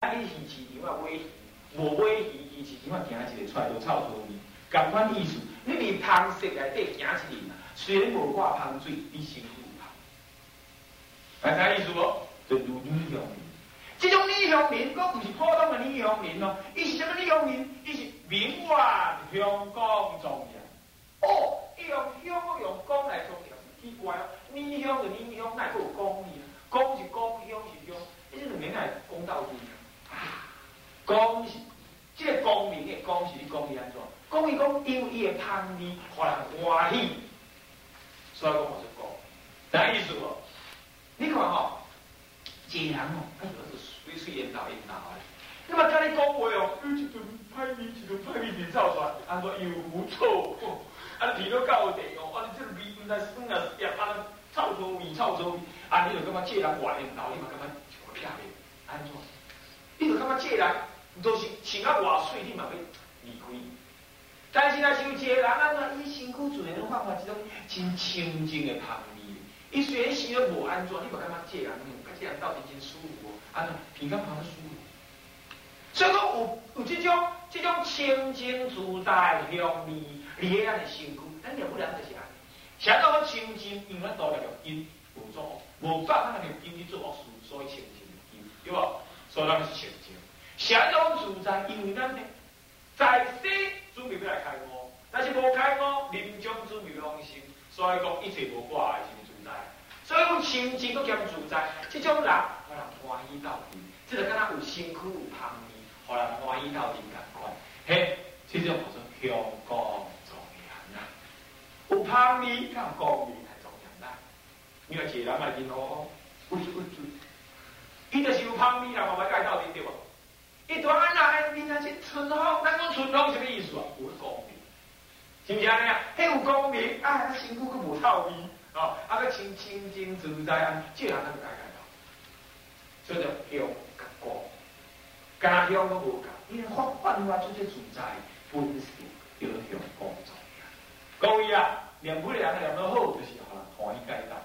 啊你鱼市场啊买，无买鱼，鱼市场啊行一个出来都臭臭味，共款意思。你伫汤室内底行一日，虽然无挂香水，你身躯有香。知影意思无？就如女乡人，这种女乡人，佫毋是普通的女乡人哦，伊是什么女乡人？伊是名媛香港状元。哦，伊用香我用讲来重要，奇怪哦。女乡就女乡，哪会有讲呢？讲是讲，乡是乡，伊这两年来讲到底。讲是，即个光明的讲是讲伊安怎？讲伊讲，因为伊的香味，互人欢喜，所以讲我是讲，啥意思无？你看吼，一个人吼，他就是随随缘导引导的。那么跟你讲话哦，一顿歹味，一顿歹味面臭出来，安怎又不错？啊，味都够地哦，啊，你这个味唔来酸啊，也啊，臭臭味，臭臭味，啊，你就感觉这人坏引导，你嘛感觉就骗你，安怎？你就感觉这人。都是穿啊外水，你嘛要离开。但是若是有一个人安怎，伊身躯自然放发一种真清净的香味。伊虽然生了无安怎，你嘛感觉这人，甲这人到底真舒服，安怎鼻孔旁的舒服。所以讲有有这种这种清净自在香味，你安尼身躯，咱念不了就是安尼。想到我清净，因为多了录音，无做，无法咱个录音去做恶事，所以清净录音，对无？所以咱是清净。相当自在，因为咱呢，在世准备要来开悟，但是无开悟，临终准备往生，所以讲一切无挂的是自在。所以讲清净都兼自在，这种人，互人欢喜到底，这个敢若有辛苦有香味，互人欢喜到底感款。嘿，这种叫做香光庄严呐，有香味，较光明还庄严啦。你话一个人来认哦，不是不是，伊就是有香味啦，慢慢解到底对无？一段安那的面那是春风，咱讲春风什么意思啊？有公平，是不是安尼啊？迄有公平，啊，他身躯佫无臭味，哦，啊，佫清清净自在安，这样才能解解到。所以叫香甲光，家乡都无共，因为发焕发出这自在本性，叫香光重要。各位啊，念佛人念得好，就是互人欢喜解到。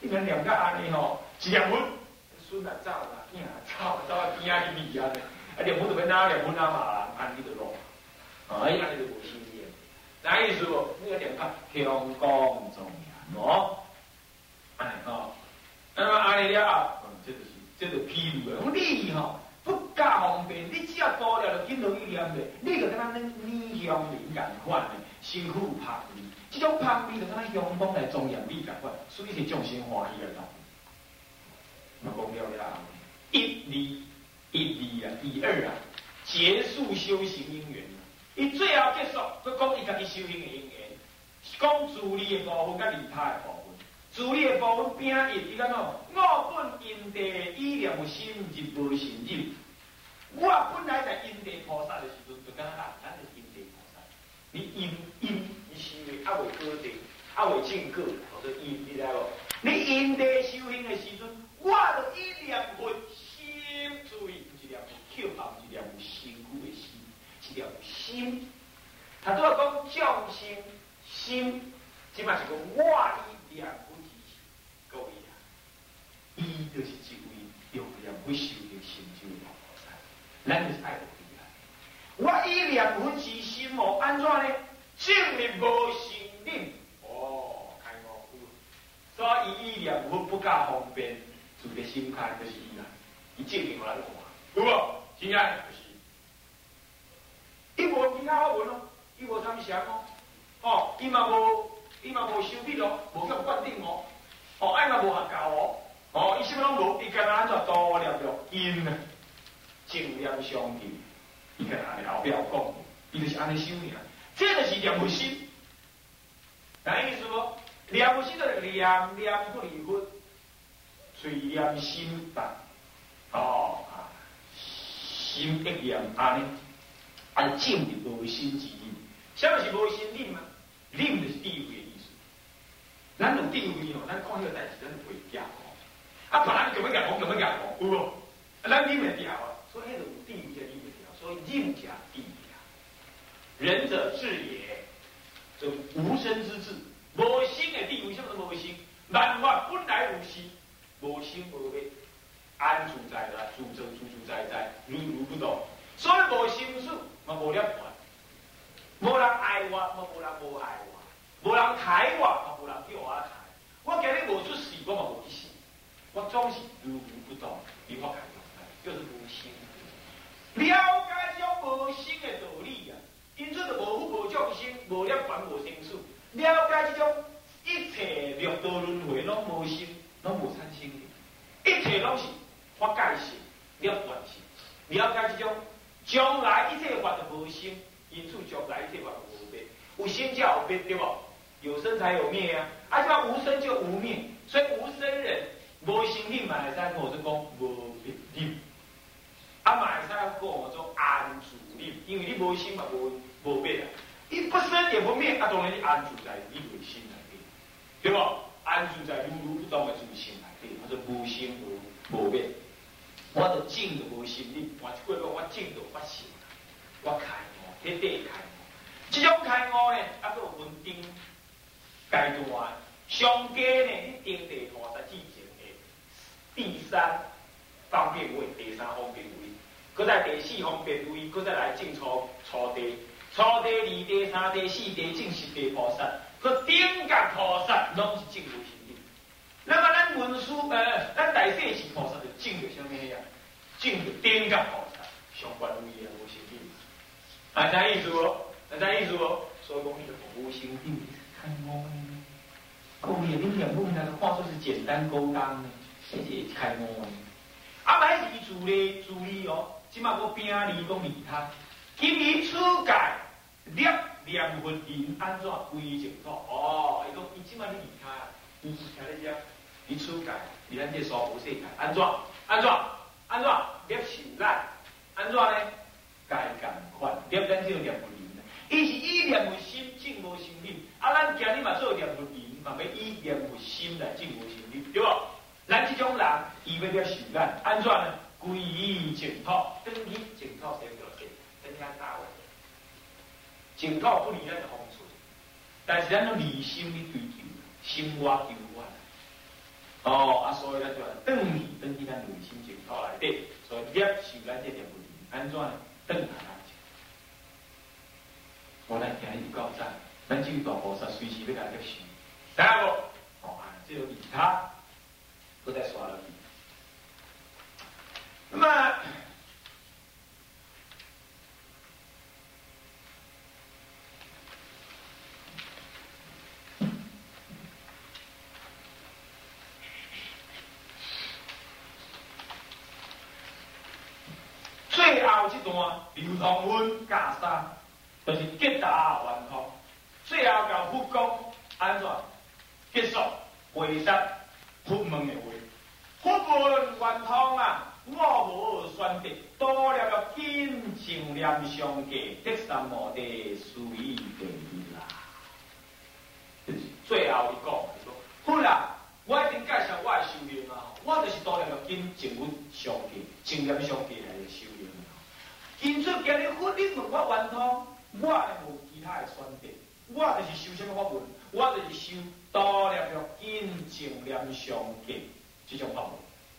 你看念到安尼吼，一念佛，孙啊走啦，囝啊走，走啊边啊去味啊啊，念佛就要拿念佛拿嘛人安尼就落，啊，安尼就无新鲜。哪意思无？你个念法香港重要，喏，安尼吼。那么安尼了，嗯，这就是，这就譬如讲你吼不加方便，你只要多了就紧容易念的，你就跟咱们米香灵感款的，辛苦拍味，这种拍味就跟咱香港来庄严味感款，所以是众生欢喜的道理。那讲了了，一二。一二啊，第二啊，结束修行因缘。伊最后结束，佮讲伊家己修行的因缘，讲自利的部分甲利他的部分。自利的部分拼一，伊讲喏，我本因地依念心就无信任。我本来在因地菩萨的时阵，就讲啦，咱是因地菩萨。你因因你是为阿未果地，阿未正果，或者因你知无？你因地修行的时阵，我就依念佛。注意，不是念口号，不是念心苦的心，是念心。他都要讲匠心心，即嘛是讲我以念佛之心，各位啊，伊就是这位用念佛修的成就的菩萨，咱就是爱护伊啊。我以念佛之心哦，安怎呢？证明无心念哦，开悟。所以伊以念佛不加方便，做个心开就是伊啦。伊证明我来看，有无？真正就是，伊无其他好文哦，伊无参详哦，哦，伊嘛无，伊嘛无修笔咯，无叫决定哦，哦，爱嘛无合教哦，哦，伊什么拢无，伊干那安怎多念着因呢？正念相应，伊干安尼后壁有讲，伊就是安尼修尔，这就是念佛心，啥意思无？念佛心就是念念不离佛，随念心法。哦，心一念安尼，安静的无心之念。什么是无心念嘛？念就是智慧的意思。咱用智慧哦，咱看这个代志，咱会假哦。啊，别人怎么讲，我怎么讲哦，有无？咱念会调啊，所以迄种智慧叫念会调，所以念加智慧。仁者智也，就无生之智，无心的智慧，什么是无心？万法本来无心，无心无为。安自在啦，自自自自在在，如如不动。所以无心事，嘛无了。无人爱我，嘛无人无爱我；无人抬我，嘛无人叫我抬。我今日无出事，我嘛无去死。我总是如如不动，你发开就是无心。了解这种无心的道理啊，因此就无福无众生，无了管无心事。了解这种一切六道轮回拢无心，拢无产生，一切拢是法界性、了凡性。了解这种。将来一切法都无生，因此将来一切法无灭。有生才有灭，对不？有生才有灭啊！啊，这无生就无灭，所以无生人无生命嘛，会使跟我讲无灭力。啊，嘛会使跟我做安住力，因为你无生嘛，无无灭啊。一不生也不灭，啊，当然你安住在你内心内面，对不？安住在如如不动的自心内底，或者无生无无灭。我的静就无心力，我过个我静就发心啦，我开悟，彻底开悟。这种开悟呢，啊，个分定阶段。上加呢，你定地菩萨之前的第三方便位，第三方便位，搁在第四方便位，搁再来进初初地、初地、二地、三地、四地、正十地菩萨，搁顶觉菩萨拢是静无心。那么咱文殊呃，咱大势至菩萨就静着什么呀？进入顶觉菩萨，相关无义啊，无心定。啊，啥意思不？啊，啥意思不？所以讲你个无心定，看我呢？讲你恁两部那个话说是简单勾当呢，这是开我呢？啊，买是助力助力哦，即码我边离讲离他，今日出界念念佛人安怎归净土？哦，伊讲伊即码你离他，伊听咧只。你出界，你咱这娑婆世界安怎？安怎？安怎？业受难？安怎？呢？该赶快业咱就念佛人。伊是以念佛心静无心力，啊，咱今日嘛做念佛人，嘛要以念佛心来静无心力，对不？咱这种人，伊要了受难，安怎？呢？归于净土，等于净土先表示，增加大位。净土不离咱的方寸，但是咱要离心的追求，心挖求。哦，啊，所以咧就等于等于咱内心净土来底，所以业受咱这点问题，安怎呢？等下来讲。我来听伊告赞，咱这个大菩萨随时要来接受，第二个，哦，这个其他不再说了。那么。这段流通文加三，就是吉达圆通。最后到复工安怎结束回山佛门的话。佛问圆通啊，我无选择，多了个金净念相继，第三目的属于第二啦。最后一个，好啦，我已经介绍我的修行啊，我就是多了个金净念相继，净念相继来。因此，今日佛你问我圆通，我无其他的选择，我就是修什么法门，我就是修多念了因净念相继这种法门，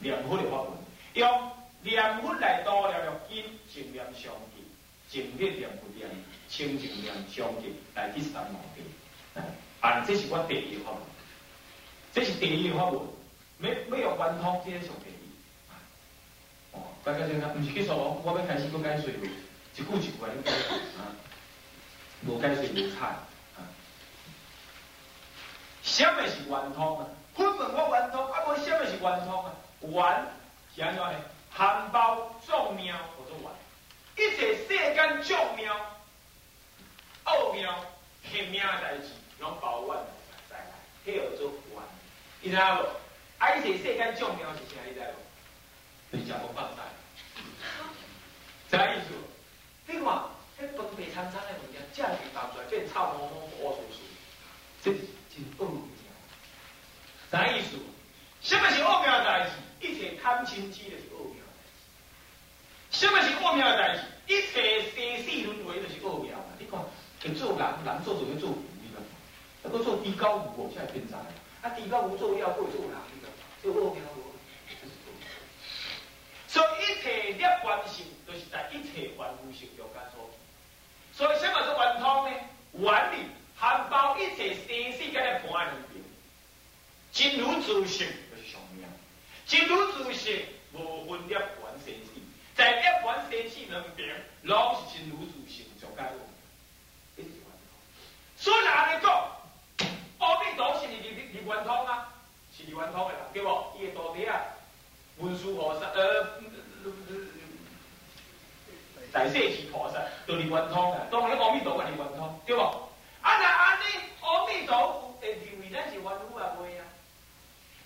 念佛的法门，用念佛来多念了因净念相继，净念念佛念清净念相继来第三目的。啊，这是我第一法门，这是第一法门，没没有圆通，这是上第一。大家先看，唔是去说我，我要开始搁解水路，一句一句来解水啊，无解水无菜啊。什么是圆通啊？根本我圆通，啊无什么是圆通啊？圆是安怎呢？含包众妙，叫做圆。一切世间众妙、奥妙、玄妙的代志，拢包圆在内，迄叫做圆。你知无？啊，一切世间众妙是啥？你知无？你讲我放大。啥意思？你看，迄饭白苍苍的物件，正是拿出来变臭烘烘、糊酥酥，这是真恶物件。啥意思？什么是恶妙代志？一切贪嗔痴就是恶妙。什么是恶妙代志？一切生死轮回就是恶妙。你看，去做人，人做做要做鬼个，那个做低高无，现在变在啊，低高无做妖，会做人个，做恶妙无。切涅槃性，就是在一切万物性中间所。所以什么是圆通呢？原理含包一切生死间的盘里面，真如自性就是上命，真如自性无分涅槃生死，在涅槃生死两边，拢是真如自性上间有。所以哪里讲？阿弥陀是你你你圆通啊，是你圆通的啦，对不？伊个道理啊，文殊菩萨呃。大势至菩萨，就是圆通啊！当然阿弥陀佛是圆通，对不？啊那安尼，阿弥陀佛会认为咱是凡夫啊，袂啊？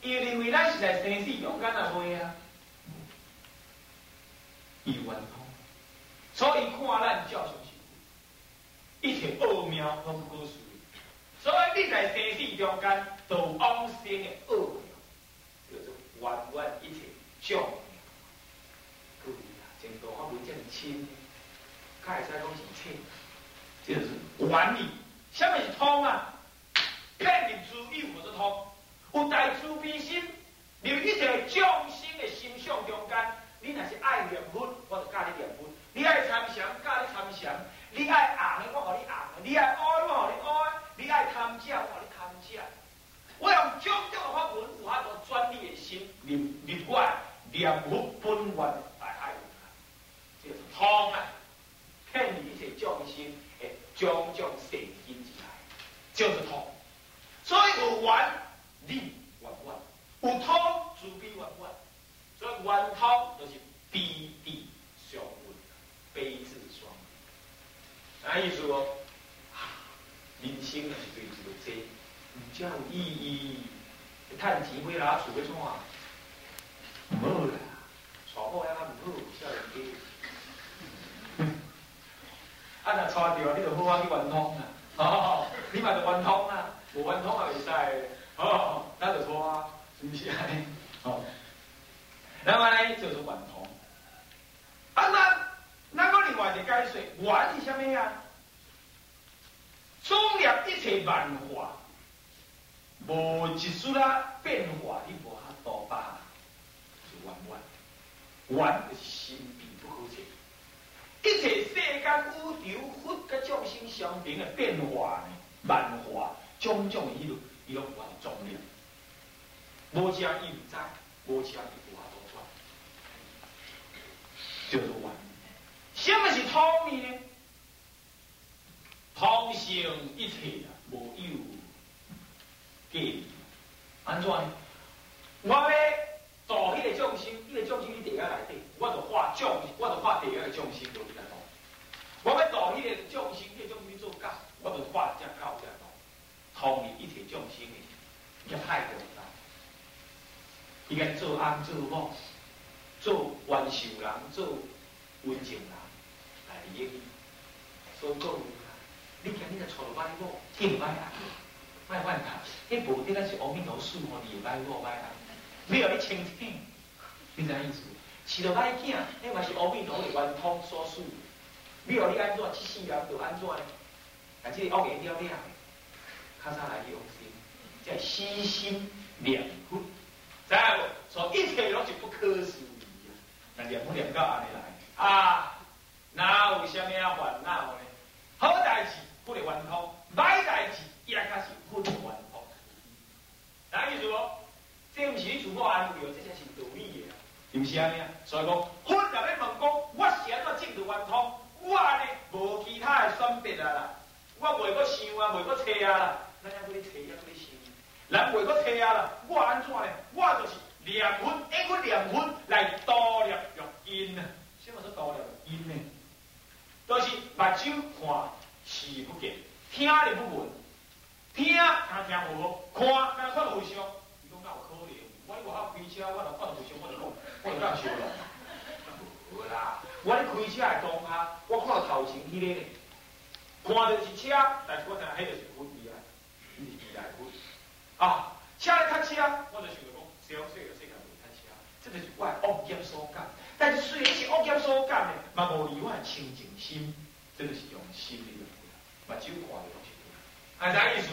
伊认为咱是在生死中间啊，袂啊？伊圆通，所以看咱照常是，一切奥妙拢可思议。所以你在生死中间，都往生的奥妙，叫做完完一切照妙。各位啊，净土法门这么深。开始讲是切，就是原理。什么是通啊？骗人自有就是通。有大慈悲心，留一切众生的心相中间。你若是爱念佛，我就教你念佛；你爱参详，教你参详；你爱红的，我互你红；你爱哀，我互你哀；你爱贪食，我互你贪食。我用种种的法门，有法度转你的心，念念我念佛本愿来爱这就是通啊！骗你一切众生的种种善心之来，就是通。所以有缘利圆圆，有通自悲圆圆。所以圆通就是悲地相稳，悲智双。那意思说，人生是对这个这，唔叫有意义。趁钱买拿厝要创，啊好啦，娶某也唔好，少年家。啊！若错掉，你就好好去圆通啊！哦，你嘛就圆通啊，无圆通也袂使，哦，那就错啊，是不是？哦，那么呢，就是圆通。啊，那那个另外一个解释，圆是虾米啊？总量一切万化，无一丝啊变化，你无法度吧？是圆圆，圆就是心比不可测。一切世间宇宙佛甲众生相平的变化呢，万化种种的迄落，伊拢完重量，无将伊唔知，无将伊无法度出，就是完。什么是通呢？通性一切啊，无有计。安怎呢？我要度迄个众生，迄个众生伫地下内底。我著化众，我就化第二个众生都在度。我要度迄个众生，迄个众生做教，我就化只教在度。同一切众生的，叫太过大。伊该做安做某，做温秀人，做温情人来利益。所以讲，你今日就娶歹某，听歹啊，歹犯他。迄无定个是阿弥陀佛吼，你歹某歹啊，没有你清醒，你知意思？是着歹囝，迄嘛是阿弥陀佛圆通所赐。你要你安怎，即世人就安怎呢？但即个恶言了了，较早来用心，即细心良苦，知无？所以一切拢是不可思议啊！那念佛念到安尼来啊，哪有啥物啊烦恼呢？好代志不能圆通，歹代志也开是不能圆通。哪意思无？这毋是你自我安慰，这才是道理的。是毋是安尼啊？所以讲，佛入咧问讲，我是安怎证得圆通？我呢无其他的选择啊啦，我袂阁想啊，袂阁找啊啦，咱还搁咧找，还搁咧想，咱袂阁找啊啦，我安怎呢？我就是念佛，因为念佛来度量欲因啊。什么是度量欲因呢？就是目睭看视不见，听也不闻，听他听无，看他看无相。我开车，我若看无相，我就讲。我就当笑咯，无啦！我咧开车的当下，我看到头前迄个，看到是车，但是我知影迄个是飞机啊，伊是飞来飞。啊，车咧开车，我就想着讲，小小个世界袂开车，这就是我恶业所感。但是虽然是恶业所感的，嘛无离我清净心，这个是用心的缘故。目睭看的东西，啊，啥意思？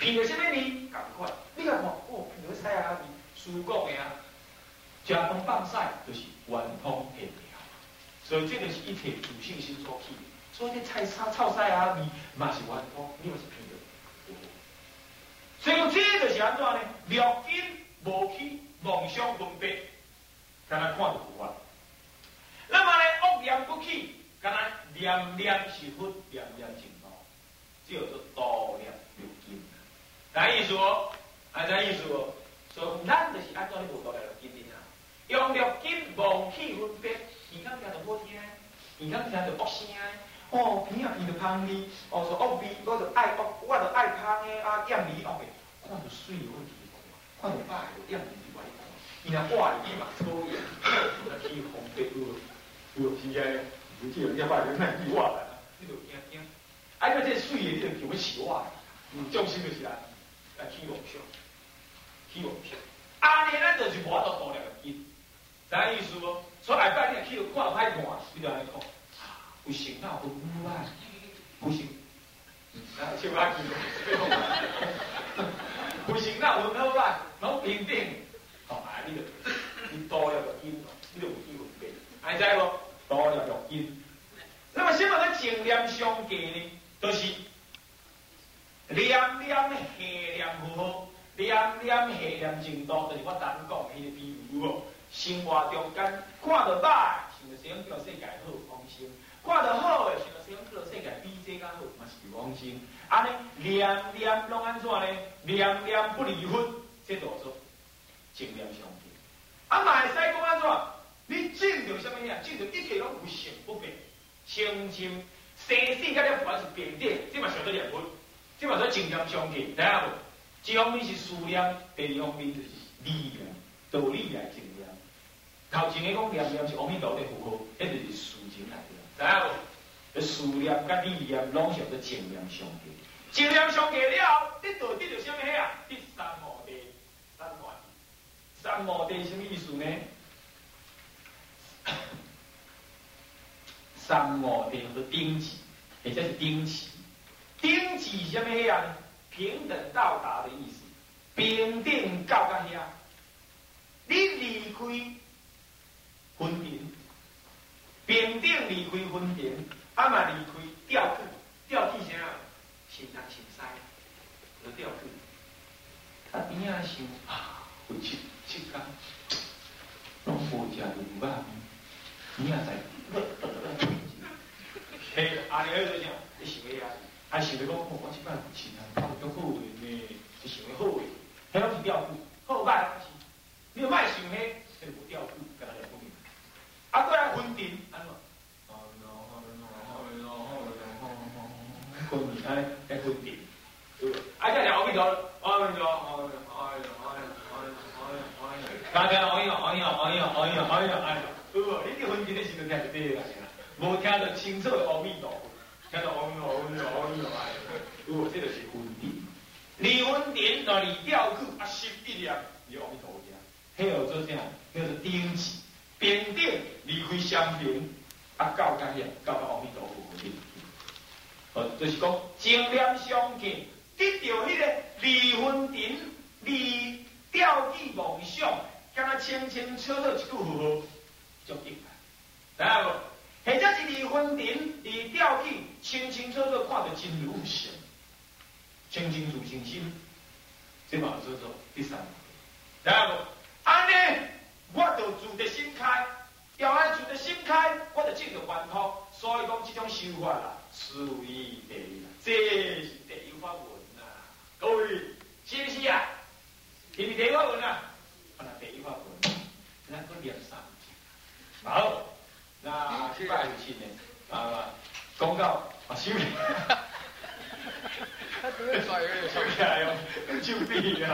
闻到什么味？赶快，你看看，哦，闻到菜啊味，舒服的啊。加风放晒就是圆通现了。所以这个是一体主性心所起。所以你菜沙臭菜啊，味嘛是完哦，你嘛是偏的。所以这个是安怎呢？六根无起，妄想分别，才能看到佛法。那么呢，恶念不起，敢若念念是佛，念念净道，叫做道念六根。啥意思哦？啊，啥意思哦？所以咱就是按照你无道念六根的啊，用六根妄起分别，耳根听到好听，耳根听到恶声，哦，鼻啊鼻到香味，哦说恶味，我就爱恶，我就爱香的啊，厌味恶的，看到水有问题，看到歹的厌味外看，伊若话里嘛讨厌，那起分别有。有天个，有天有一摆就那意外来你就惊惊。哎，个这水的，你就叫要起我，嗯，重心就是啊，来起妄想，起妄想。安尼咱就是。无法度度量个因，啥意思无？所以下摆你起到看歹看，你就安尼讲，不行啊，不不啊，不行。啊，笑阿记，不行啊，我好办，拢平定。好，啊，你就你多了个因，你就有机会变。还知无？多了录音。那么，什么个正念相继呢？就是。念念下念符号，念念下念程度，就是我单讲迄个比喻哦。生活中间看到歹，想着想叫世界好，放心；看到好诶，想着想叫世界比这较好，嘛是放心。安尼念念拢安怎呢？念念不离分，这叫做正念相继。啊，嘛会使讲安怎？你见到什么呀？见到一切拢有成不变，清清生死甲了凡是变点，这嘛晓得念佛，这嘛说正念相继，知影无？一方面是思念，第二方面就是理念，道理来正念。头前个讲念念是阿弥陀的符号，迄就是思情来的，知影无？思念甲理念拢是做正念相继，正念相继了，得到得到什么呀？第三摩地，三摩地，三摩地什么意思呢？三摩地叫做顶级，或者是顶级。顶级什么样？平等到达的意思。平等到达遐，你离开分庭，平等离开分庭，啊嘛离开吊去，吊去啥？心东心西，就吊去。他边仔想啊，回去七天，拢无食牛肉。你也在，嘿，阿尼尔就讲，你想咩啊？还想着讲，我即摆有钱啊，我都好诶呢，就想要好诶，迄拢是调股，好歹是，你莫想迄，迄无调股，甲他两不明。啊，过来分定，安怎？好咯，好咯，好咯，好咯，好好好，分定，安尼，来分定，对不？啊，这两个比较，阿弥陀，阿弥陀，阿弥陀，阿弥陀，阿弥陀，阿弥陀，阿弥陀，大家阿弥陀，阿弥陀，阿弥陀，阿弥陀，阿弥陀，阿弥陀。对不？你结婚前的时候听就对啦，无听到清楚的阿弥陀，听到阿弥陀，阿弥陀，阿弥陀，对不？这就是分定。离婚点那离掉去啊，心一念离阿弥陀家，迄号做啥？叫做顶起，边顶离开相平，啊，到家遐，到到阿弥陀佛面哦，就是讲正念相见，得到迄个离婚点离掉去梦想，敢若清清楚楚一句好。足紧知影无？或者是离婚庭，离吊起，清清楚楚看得真如实，清清楚清心，这嘛叫做第三。第二个？安尼，我就住得心开，要安住得心开，我就进入凡夫。所以讲，这种修法啦，属于第一，这是第一法门呐。各位，是不是啊？是不是第一法门啊？啊，第一法门，咱个念三。好，那礼拜七呢？啊，公告啊，收面。收起来哟，就